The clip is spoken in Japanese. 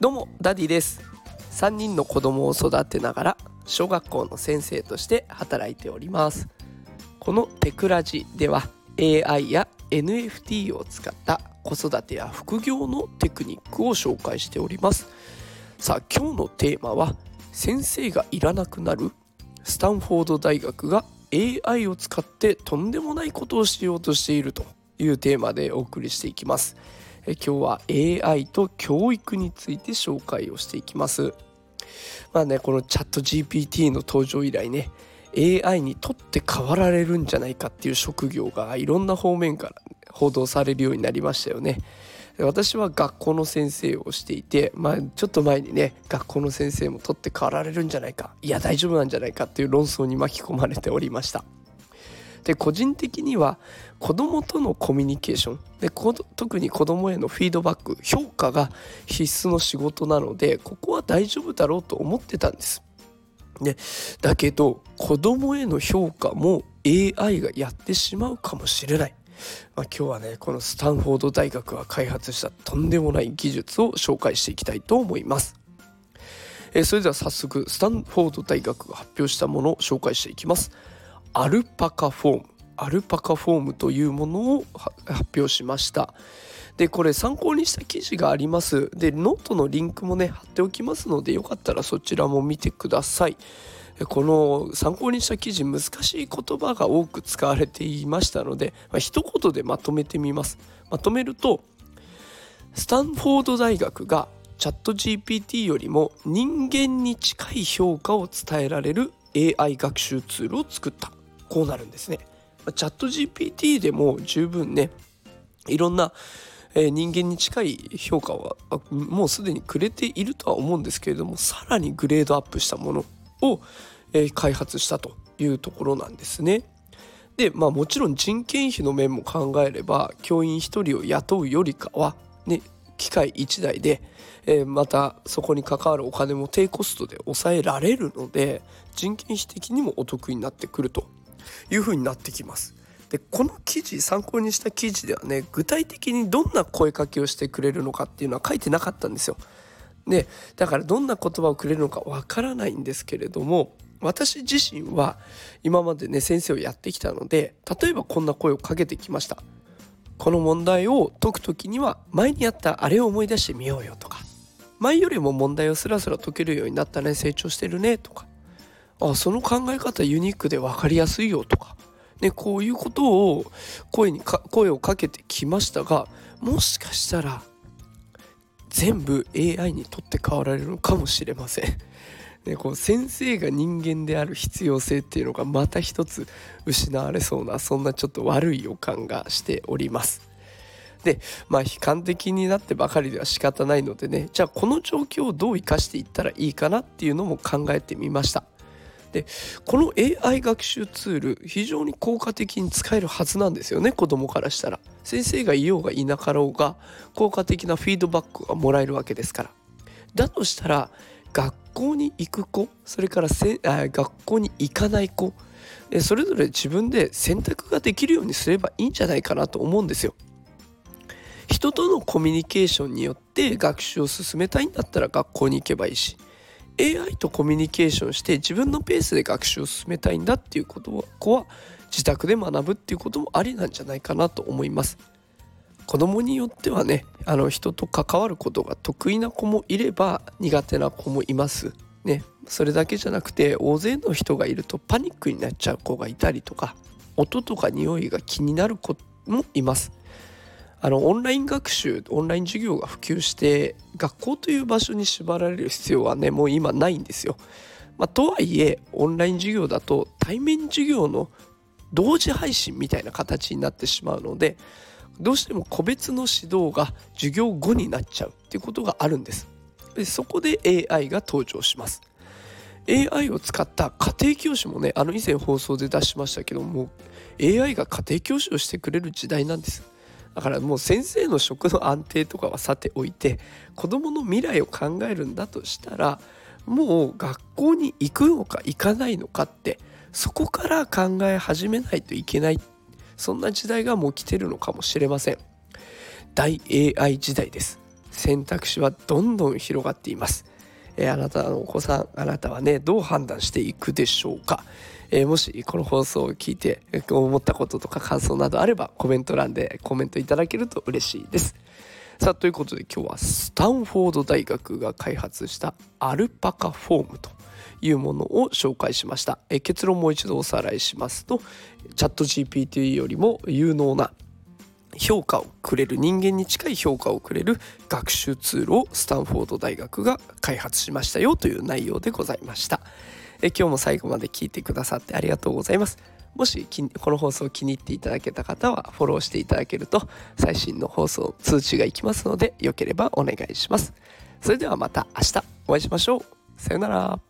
どうもダディです。3人の子供を育てながら小学校の先生として働いております。このテクラジでは AI や NFT を使った子育てや副業のテクニックを紹介しております。さあ今日のテーマは先生がいらなくなるスタンフォード大学が AI を使ってとんでもないことをしようとしているというテーマでお送りしていきます。え今日は AI と教育について紹介をしていきます。まあねこのチャット GPT の登場以来ね AI にとって変わられるんじゃないかっていう職業がいろんな方面から報道されるようになりましたよね。私は学校の先生をしていて、まあ、ちょっと前にね学校の先生も取って変わられるんじゃないかいや大丈夫なんじゃないかっていう論争に巻き込まれておりました。で個人的には子どもとのコミュニケーションで特に子どもへのフィードバック評価が必須の仕事なのでここは大丈夫だろうと思ってたんです。でだけど子どもへの評価も AI がやってしまうかもしれない。まあ、今日はねこのスタンフォード大学が開発したとんでもない技術を紹介していきたいと思います。えそれでは早速スタンフォード大学が発表したものを紹介していきます。アルパカフォームアルパカフォームというものを発表しました。でこれ参考にした記事があります。でノートのリンクもね貼っておきますのでよかったらそちらも見てください。この参考にした記事難しい言葉が多く使われていましたので、まあ、一言でまとめてみます。まとめるとスタンフォード大学がチャット GPT よりも人間に近い評価を伝えられる AI 学習ツールを作った。こうなるんですね。チャット GPT でも十分ねいろんな、人間に近い評価はもうすでにくれているとは思うんですけれどもさらにグレードアップしたものを、開発したというところなんですね。でまあもちろん人件費の面も考えれば教員1人を雇うよりかはね機械1台で、え、またそこに関わるお金も低コストで抑えられるので人件費的にもお得になってくるという風になってきます。でこの記事参考にした記事ではね具体的にどんな声かけをしてくれるのかっていうのは書いてなかったんですよ。でだからどんな言葉をくれるのかわからないんですけれども私自身は今までね先生をやってきたので例えばこんな声をかけてきました。この問題を解く時には前にやったあれを思い出してみようよとか前よりも問題をスラスラ解けるようになったね成長してるねとかあその考え方ユニークで分かりやすいよとか、ね、こういうことを声に声をかけてきましたがもしかしたら全部 AI にとって変わられるのかもしれません。ね、こう先生が人間である必要性っていうのがまた一つ失われそうなそんなちょっと悪い予感がしております。でまあ悲観的になってばかりでは仕方ないのでねじゃあこの状況をどう生かしていったらいいかなっていうのも考えてみました。でこの AI 学習ツール非常に効果的に使えるはずなんですよね子供からしたら先生がいようがいなかろうが効果的なフィードバックがもらえるわけですからだとしたら学校に行く子それからせあ学校に行かない子それぞれ自分で選択ができるようにすればいいんじゃないかなと思うんですよ。人とのコミュニケーションによって学習を進めたいんだったら学校に行けばいいし AI とコミュニケーションして自分のペースで学習を進めたいんだっていうことは子は自宅で学ぶっていうこともありなんじゃないかなと思います。子供によってはねあの人と関わることが得意な子もいれば苦手な子もいます。ね、それだけじゃなくて大勢の人がいるとパニックになっちゃう子がいたりとか音とか匂いが気になる子もいます。あのオンライン学習オンライン授業が普及して学校という場所に縛られる必要はねもう今ないんですよ。まあ、とはいえオンライン授業だと対面授業の同時配信みたいな形になってしまうのでどうしても個別の指導が授業後になっちゃうっていうことがあるんです。でそこで AI が登場します。AI を使った家庭教師もねあの以前放送で出しましたけども AI が家庭教師をしてくれる時代なんです。だからもう先生の職の安定とかはさておいて子どもの未来を考えるんだとしたらもう学校に行くのか行かないのかってそこから考え始めないといけない。そんな時代がもう来てるのかもしれません。大 AI 時代です。選択肢はどんどん広がっています。えー、あなたのお子さんあなたはねどう判断していくでしょうか、えー、もしこの放送を聞いて思ったこととか感想などあればコメント欄でコメントいただけると嬉しいです。さあということで今日はスタンフォード大学が開発したアルパカフォームというものを紹介しました。え結論もう一度おさらいしますとチャット GPT よりも有能な評価をくれる人間に近い評価をくれる学習ツールをスタンフォード大学が開発しましたよという内容でございました。え今日も最後まで聞いてくださってありがとうございます。もしこの放送を気に入っていただけた方はフォローしていただけると最新の放送通知がいきますのでよければお願いします。それではまた明日お会いしましょう。さよなら。